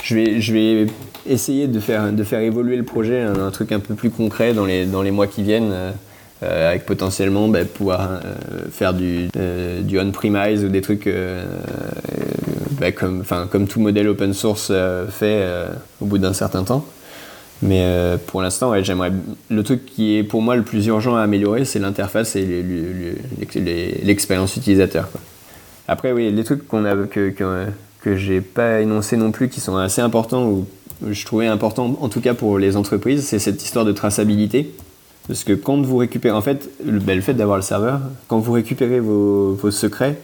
je, vais, je vais essayer de faire, de faire évoluer le projet, un, un truc un peu plus concret dans les, dans les mois qui viennent. Euh, avec potentiellement bah, pouvoir euh, faire du, euh, du on-premise ou des trucs bah, comme, comme tout modèle open source fait au bout d'un certain temps. Mais pour l'instant, j'aimerais. Le truc qui est pour moi le plus urgent à améliorer, c'est l'interface et l'expérience utilisateur. Après, oui, les trucs qu'on a, que, que, que j'ai pas énoncé non plus, qui sont assez importants, ou je trouvais important, en tout cas pour les entreprises, c'est cette histoire de traçabilité. Parce que quand vous récupérez, en fait, le, ben, fait d'avoir le serveur, quand vous récupérez vos, secrets,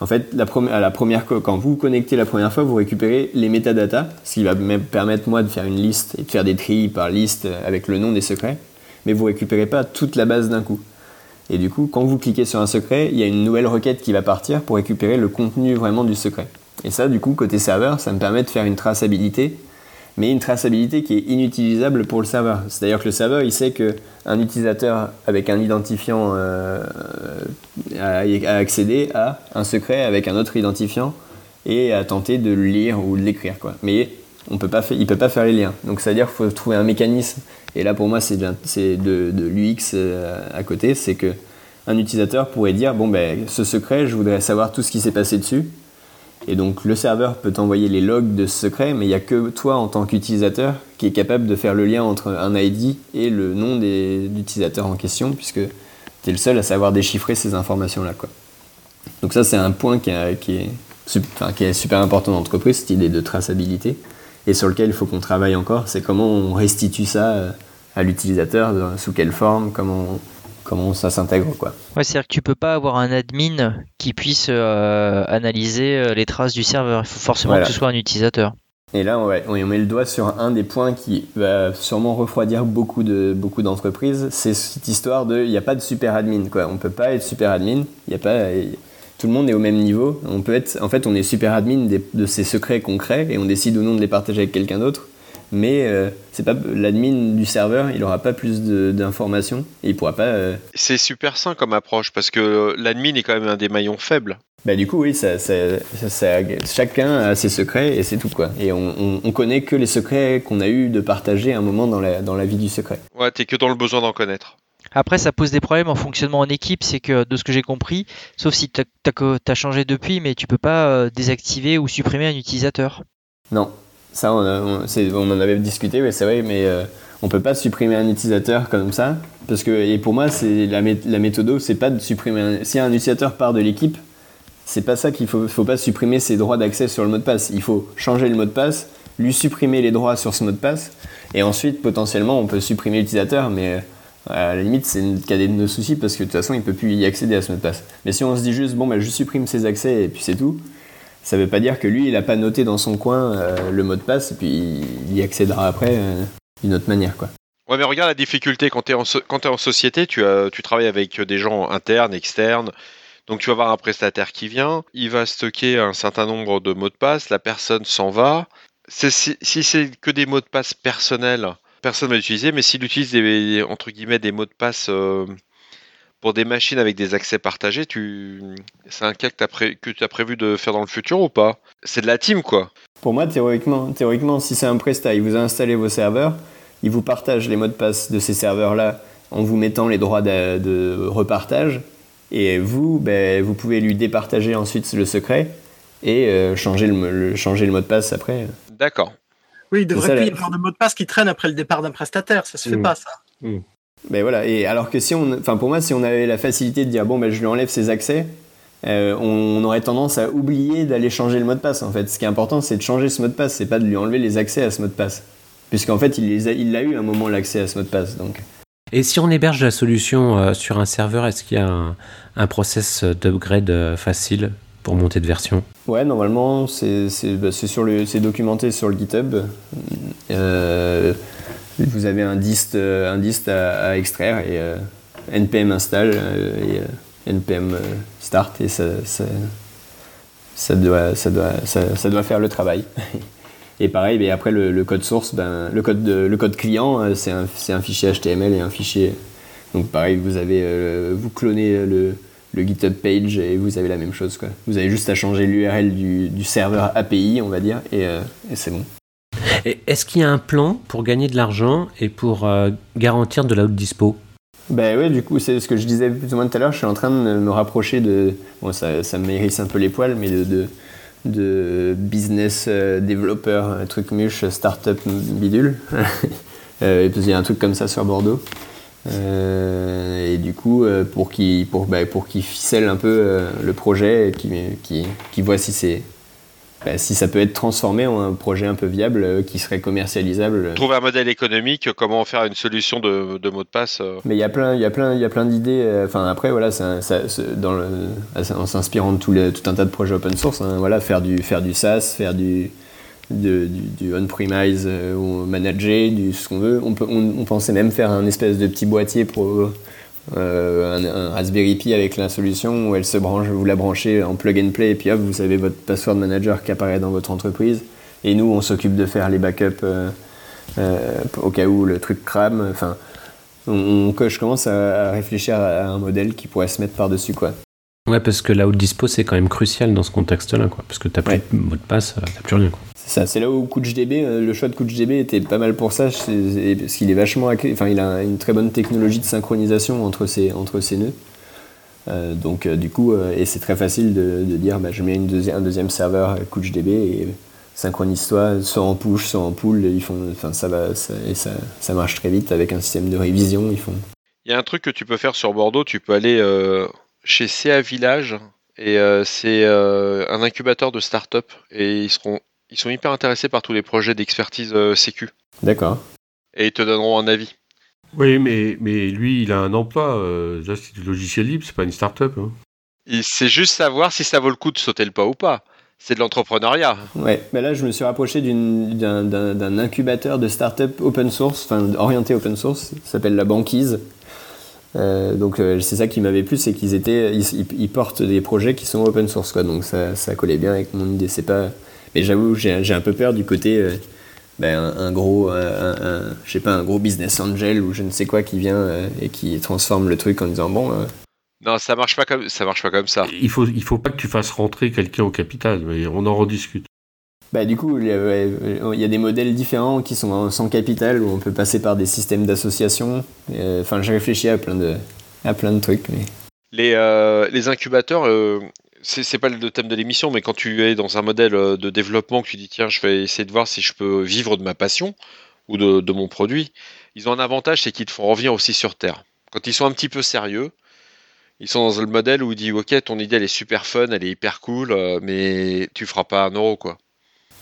en fait, la la première, quand vous connectez la première fois, vous récupérez les métadatas, ce qui va me permettre moi de faire une liste et de faire des tris par liste avec le nom des secrets, mais vous récupérez pas toute la base d'un coup. Et du coup, quand vous cliquez sur un secret, il y a une nouvelle requête qui va partir pour récupérer le contenu vraiment du secret. Et ça, du coup, côté serveur, ça me permet de faire une traçabilité mais une traçabilité qui est inutilisable pour le serveur. C'est-à-dire que le serveur, il sait qu'un utilisateur avec un identifiant euh, a, accédé à un secret avec un autre identifiant et a tenté de le lire ou de l'écrire. Mais on peut pas il ne peut pas faire les liens. Donc c'est-à-dire qu'il faut trouver un mécanisme. Et là, pour moi, c'est de, de, l'UX euh, à côté. C'est que un utilisateur pourrait dire, bon, ben, ce secret, je voudrais savoir tout ce qui s'est passé dessus et donc le serveur peut t'envoyer les logs de ce secret, mais il n'y a que toi en tant qu'utilisateur qui est capable de faire le lien entre un ID et le nom des utilisateurs en question, puisque tu es le seul à savoir déchiffrer ces informations-là. Donc ça c'est un point qui, est, super important dans l'entreprise, cette idée de traçabilité, et sur lequel il faut qu'on travaille encore, c'est comment on restitue ça euh, à l'utilisateur, sous quelle forme, comment comment ça s'intègre quoi. Ouais, c'est-à-dire que tu peux pas avoir un admin qui puisse euh, analyser euh, les traces du serveur. Il faut forcément que ce soit un utilisateur. Et là, on, on met le doigt sur un des points qui va sûrement refroidir beaucoup de beaucoup d'entreprises. C'est cette histoire de, il n'y a pas de super admin quoi. On peut pas être super admin. Il y a pas, tout le monde est au même niveau. On peut être, en fait, on est super admin de ces secrets concrets et on décide ou non de les partager avec quelqu'un d'autre mais euh, c'est pas l'admin du serveur, il aura pas plus d'informations et il pourra pas. Euh, c'est super sain comme approche parce que l'admin est quand même un des maillons faibles. Bah du coup oui, ça, ça, chacun a ses secrets et c'est tout quoi. Et on, on, connaît que les secrets qu'on a eu de partager un moment dans la, dans la vie du secret. Ouais, t'es que dans le besoin d'en connaître. Après, ça pose des problèmes en fonctionnement en équipe. C'est que, de ce que j'ai compris, sauf si tu as, changé depuis, mais tu peux pas euh, désactiver ou supprimer un utilisateur. Non, ça, on, en avait discuté, mais c'est vrai, mais euh, on peut pas supprimer un utilisateur comme ça. Parce que, et pour moi, c'est la, méthode, c'est pas de supprimer. Si un utilisateur part de l'équipe, c'est pas ça qu'il faut. faut pas supprimer ses droits d'accès sur le mot de passe. Il faut changer le mot de passe, lui supprimer les droits sur ce mot de passe, et ensuite, potentiellement, on peut supprimer l'utilisateur, mais à la limite, c'est une cadet de soucis parce que de toute façon, il peut plus y accéder à ce mot de passe. Mais si on se dit juste, bon, bah, je supprime ses accès et puis c'est tout, ça veut pas dire que lui, il a pas noté dans son coin euh, le mot de passe et puis il y accédera après euh, d'une autre manière, quoi. Ouais, mais regarde la difficulté quand tu es, en société, tu, travailles avec des gens internes, externes. Donc tu vas avoir un prestataire qui vient, il va stocker un certain nombre de mots de passe, la personne s'en va. Si, si c'est que des mots de passe personnels, personne ne va l'utiliser, mais s'il utilise des, entre guillemets, des mots de passe euh, pour des machines avec des accès partagés, tu... c'est un cas que tu as, prévu de faire dans le futur ou pas? C'est de la team, quoi. Pour moi, théoriquement, théoriquement si c'est un prestat, il vous a installé vos serveurs, il vous partage les mots de passe de ces serveurs-là en vous mettant les droits de, repartage, et vous, ben, vous pouvez lui départager ensuite le secret et euh, changer, le, changer le mot de passe après. D'accord. Oui, il devrait plus y avoir de mot de passe qui traîne après le départ d'un prestataire. Ça se fait mm. pas, ça. Mais ben voilà. Et alors que si on, enfin pour moi, si on avait la facilité de dire bon ben je lui enlève ses accès, euh, on, aurait tendance à oublier d'aller changer le mot de passe. En fait, ce qui est important, c'est de changer ce mot de passe. C'est pas de lui enlever les accès à ce mot de passe, puisqu'en fait, il l'a il eu un moment l'accès à ce mot de passe. Donc. Et si on héberge la solution euh, sur un serveur, est-ce qu'il y a un, un process d'upgrade euh, facile pour monter de version? Ouais, normalement, c'est bah, documenté sur le GitHub. Euh, vous avez un dist, euh, un dist à, extraire et euh, npm install et npm start et ça, ça, doit, ça, doit, ça, doit faire le travail. Et pareil, mais après le, code source, ben, le, code le code client, c'est un, un, fichier HTML et un fichier. Donc pareil, vous avez, vous clonez le, le GitHub page et vous avez la même chose. Quoi. Vous avez juste à changer l'URL du, serveur API, on va dire, euh, et, c'est bon. Est-ce qu'il y a un plan pour gagner de l'argent et pour euh, garantir de la haute dispo? Ben oui, du coup, c'est ce que je disais plus ou moins tout à l'heure. Je suis en train de me rapprocher de. Bon, ça, ça me hérisse un peu les poils, mais de, de, business euh, développeur, truc muche, startup bidule. et puis il y a un truc comme ça sur Bordeaux. Euh, et du coup, euh, pour qu'il pour, bah, pour ficelle un peu euh, le projet et qu'il qui, qui voit si c'est bah, si ça peut être transformé en un projet un peu viable qui serait commercialisable. Trouver un modèle économique, comment faire une solution de, de mot de passe. Mais il y a plein, il y a plein, il y a plein d'idées. Enfin après voilà, ça, dans le, en s'inspirant de tout, tout, un tas de projets open source, hein, voilà, faire du faire du SaaS, faire du du, du on-premise euh, ou manager, du ce qu'on veut. On, peut, on, pensait même faire un espèce de petit boîtier pour euh, un, Raspberry Pi avec la solution où elle se branche, vous la branchez en plug and play et puis hop, vous avez votre password manager qui apparaît dans votre entreprise. Et nous, on s'occupe de faire les backups euh, au cas où le truc crame. Enfin, on, je commence à, réfléchir à un modèle qui pourrait se mettre par-dessus quoi. Ouais, parce que la haute dispo, c'est quand même crucial dans ce contexte-là, quoi. Parce que t'as plus de mot de passe, t'as plus rien, quoi. C'est ça, c'est là où CouchDB, euh, le choix de CouchDB était pas mal pour ça, parce qu'il est vachement, enfin, il a une très bonne technologie de synchronisation entre ces, entre ces nœuds. Euh, donc, euh, du coup, et c'est très facile de, dire, bah, je mets une un deuxième serveur CouchDB et synchronise-toi, soit en push, soit en pull, ils font, enfin, ça va, et ça, ça, marche très vite avec un système de révision, ils font. Il y a un truc que tu peux faire sur Bordeaux, tu peux aller chez CA Village et euh, c'est euh, un incubateur de start-up et ils seront ils sont hyper intéressés par tous les projets d'expertise euh, sécu. D'accord. Et ils te donneront un avis. Oui, mais, mais lui, il a un emploi. là, c'est du logiciel libre, c'est pas une start-up. Hein. C'est juste savoir si ça vaut le coup de sauter le pas ou pas. C'est de l'entrepreneuriat. Ouais, mais là, je me suis rapproché d'un incubateur de start-up open source, enfin orienté open source, ça s'appelle La Banquise. Euh, donc euh, c'est ça qui m'avait plu, c'est qu'ils étaient, ils, portent des projets qui sont open source, quoi. Donc ça, ça collait bien avec mon idée. C'est pas, mais j'avoue, j'ai un peu peur du côté, euh, ben, un, gros, un, je sais pas, un gros business angel ou je ne sais quoi qui vient et qui transforme le truc en disant bon. Non, ça marche pas comme ça marche pas comme ça. Il faut, il faut pas que tu fasses rentrer quelqu'un au capital, mais on en rediscute. Bah, du coup, il y, a, des modèles différents qui sont sans capital, où on peut passer par des systèmes d'association. Euh, enfin, j'ai réfléchi à plein de, à plein de trucs. Les, euh, les incubateurs, euh, c'est pas le thème de l'émission, mais quand tu es dans un modèle de développement, que tu dis tiens, je vais essayer de voir si je peux vivre de ma passion, ou de, de mon produit, ils ont un avantage, c'est qu'ils te font revenir aussi sur Terre. Quand ils sont un petit peu sérieux, ils sont dans le modèle où ils disent Ok, ton idée elle est super fun, elle est hyper cool, euh, mais tu feras pas un euro quoi.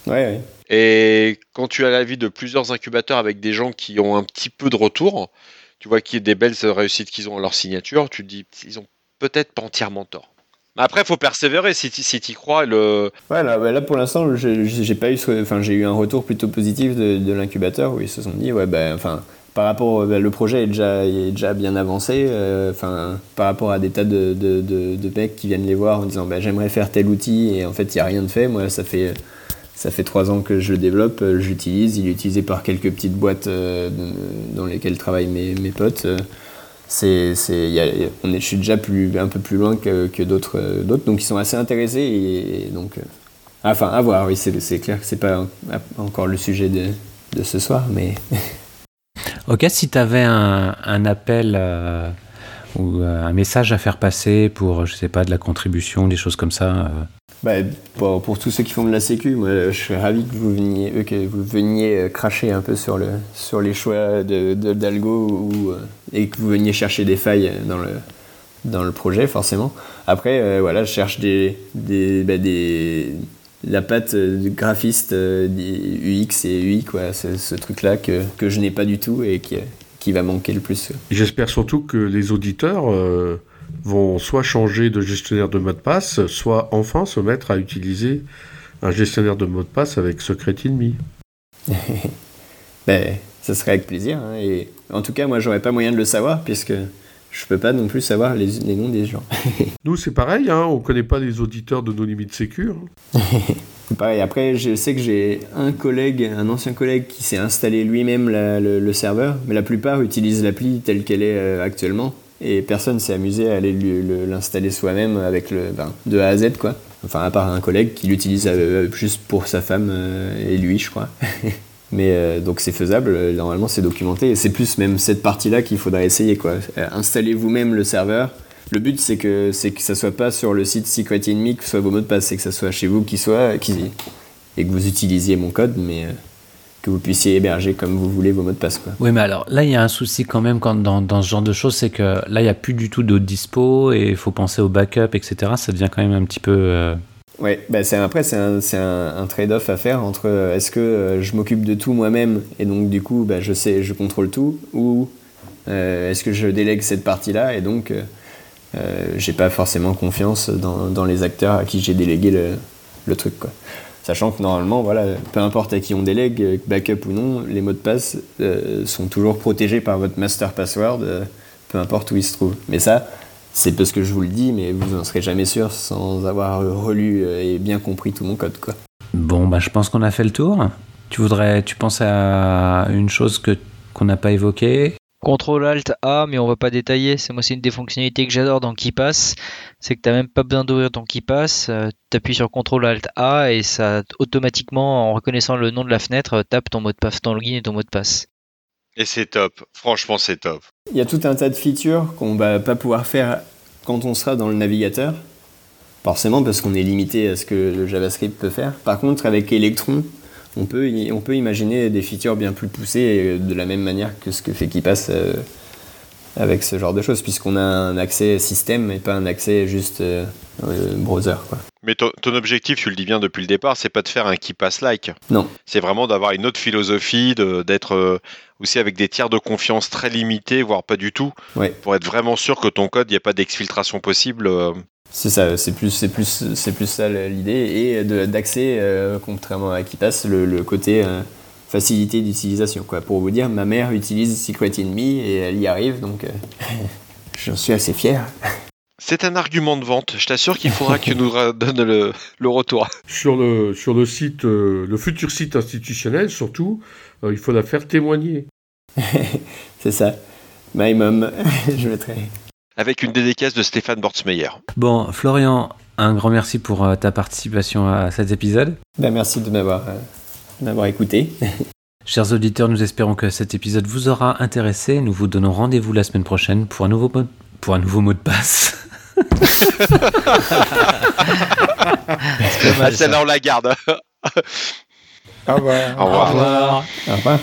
Ouais, ouais. Et quand tu as l'avis de plusieurs incubateurs avec des gens qui ont un petit peu de retour, tu vois qu'il y a des belles réussites qu'ils ont à leur signature, tu te dis ils ont peut-être pas entièrement tort. Après, il faut persévérer si tu si y crois. Le... Ouais, là, bah, là, pour l'instant, j'ai pas eu, enfin, j'ai eu un retour plutôt positif de, de l'incubateur où ils se sont dit, ouais, ben, enfin, par rapport, bah, le projet est déjà, est déjà bien avancé, euh, enfin, par rapport à des tas de, de, de, de mecs qui viennent les voir en disant, bah, j'aimerais faire tel outil et en fait, il n'y a rien de fait. Moi, ça fait, ça fait trois ans que je le développe, euh, je l'utilise, il est utilisé par quelques petites boîtes euh, dans lesquelles travaillent mes, potes. euh, c'est, c'est, y a- on est, je suis déjà plus, un peu plus loin que, que d'autres, d'autres, donc ils sont assez intéressés et, donc, enfin, à voir. Oui, c'est, c'est clair que c'est pas en- encore le sujet de, de ce soir, mais Ok, si tu avais un, un appel ou un message à faire passer pour, je sais pas, de la contribution, des choses comme ça. Bah, pour, tous ceux qui font de la sécu, moi, je serais ravi que vous veniez, euh, que vous veniez euh, cracher un peu sur le, sur les choix d'algo euh, et que vous veniez chercher des failles dans le, dans le projet, forcément. Après, voilà, je cherche des, des, bah, la patte graphiste UX et UI, quoi, ce, truc-là que, que je n'ai pas du tout et qui, qui va manquer le plus. J'espère surtout que les auditeurs vont soit changer de gestionnaire de mot de passe, soit enfin se mettre à utiliser un gestionnaire de mot de passe avec Secret Enemy. Ben, ça serait avec plaisir. hein, et en tout cas, moi, j'aurais pas moyen de le savoir puisque je peux pas non plus savoir les, les noms des gens. Nous, c'est pareil, hein, on connaît pas les auditeurs de nos limites sécu. hein. Pareil. Après, je sais que j'ai un collègue, un ancien collègue, qui s'est installé lui-même le serveur, mais la plupart utilisent l'appli telle qu'elle est euh, actuellement. Et personne s'est amusé à aller l'installer soi-même avec le, ben, de A à Z, quoi. Enfin, à part un collègue qui l'utilise euh, juste pour sa femme euh, et lui, je crois. Mais euh, donc c'est faisable, normalement c'est documenté, et c'est plus même cette partie-là qu'il faudra essayer. Quoi. Installez vous-même le serveur. Le but c'est que, c'est que ça soit pas sur le site Secret Enemy que soit vos mots de passe, c'est que ça soit chez vous qui soit, qui, et que vous utilisiez mon code, mais que vous puissiez héberger comme vous voulez vos mots de passe. Quoi. Oui, mais alors là, il y a un souci quand même quand, dans, dans ce genre de choses, c'est que là, il n'y a plus du tout de dispo et il faut penser au backup, etc. Ça devient quand même un petit peu. euh, Ouais, bah c'est, après c'est un, un, un trade-off à faire entre euh, est-ce que euh, je m'occupe de tout moi-même et donc du coup bah, je sais, je contrôle tout, ou euh, est-ce que je délègue cette partie-là et donc euh, j'ai pas forcément confiance dans, dans les acteurs à qui j'ai délégué le, le truc quoi. Sachant que normalement, voilà, peu importe à qui on délègue, euh, backup ou non, les mots de passe euh, sont toujours protégés par votre master password, euh, peu importe où ils se trouvent. Mais ça, c'est parce que je vous le dis, mais vous n'en serez jamais sûr sans avoir relu et bien compris tout mon code. Bon, bah, je pense qu'on a fait le tour. Tu voudrais, tu penses à une chose qu'on n'a pas évoquée? Contrôle Alt A, mais on va pas détailler. C'est moi, c'est une des fonctionnalités que j'adore dans KeePass. C'est que t'as même pas besoin d'ouvrir ton KeePass. Tu appuies sur Contrôle Alt A et ça automatiquement, en reconnaissant le nom de la fenêtre, euh, tape ton mot de passe, ton login et ton mot de passe. Et c'est top. Franchement, c'est top. Il y a tout un tas de features qu'on va pas pouvoir faire quand on sera dans le navigateur, forcément parce qu'on est limité à ce que le JavaScript peut faire. Par contre, avec Electron, on peut, y- on peut imaginer des features bien plus poussées de la même manière que ce que fait KeePass euh, avec ce genre de choses, puisqu'on a un accès système et pas un accès juste euh, browser. Quoi. Mais ton, ton objectif, tu le dis bien depuis le départ, c'est pas de faire un qui passe like. Non. C'est vraiment d'avoir une autre philosophie, d'être euh, aussi avec des tiers de confiance très limités, voire pas du tout, Ouais. pour être vraiment sûr que ton code, il n'y a pas d'exfiltration possible. C'est ça, c'est plus, c'est plus, c'est plus ça l'idée et de- d'accès, euh, contrairement à qui passe le, le côté euh, facilité d'utilisation. Quoi. Pour vous dire, ma mère utilise Secret Enemy et elle y arrive, donc euh, j'en suis assez fier. C'est un argument de vente. Je t'assure qu'il faudra que tu nous donnes le, le retour. Sur le, sur le site, euh, le futur site institutionnel, surtout, euh, il faut la faire témoigner. C'est ça. My mom, je mettrai. Avec une dédicace de Stéphane Bortsmeyer. Bon, Florian, un grand merci pour euh, ta participation à cet épisode. Ben, merci de m'avoir, euh, écouté. Chers auditeurs, nous espérons que cet épisode vous aura intéressé. Nous vous donnons rendez-vous la semaine prochaine pour un nouveau mot, pour un nouveau mot de passe. Ah, celle-là, on la garde. Au revoir. Au revoir. Au revoir.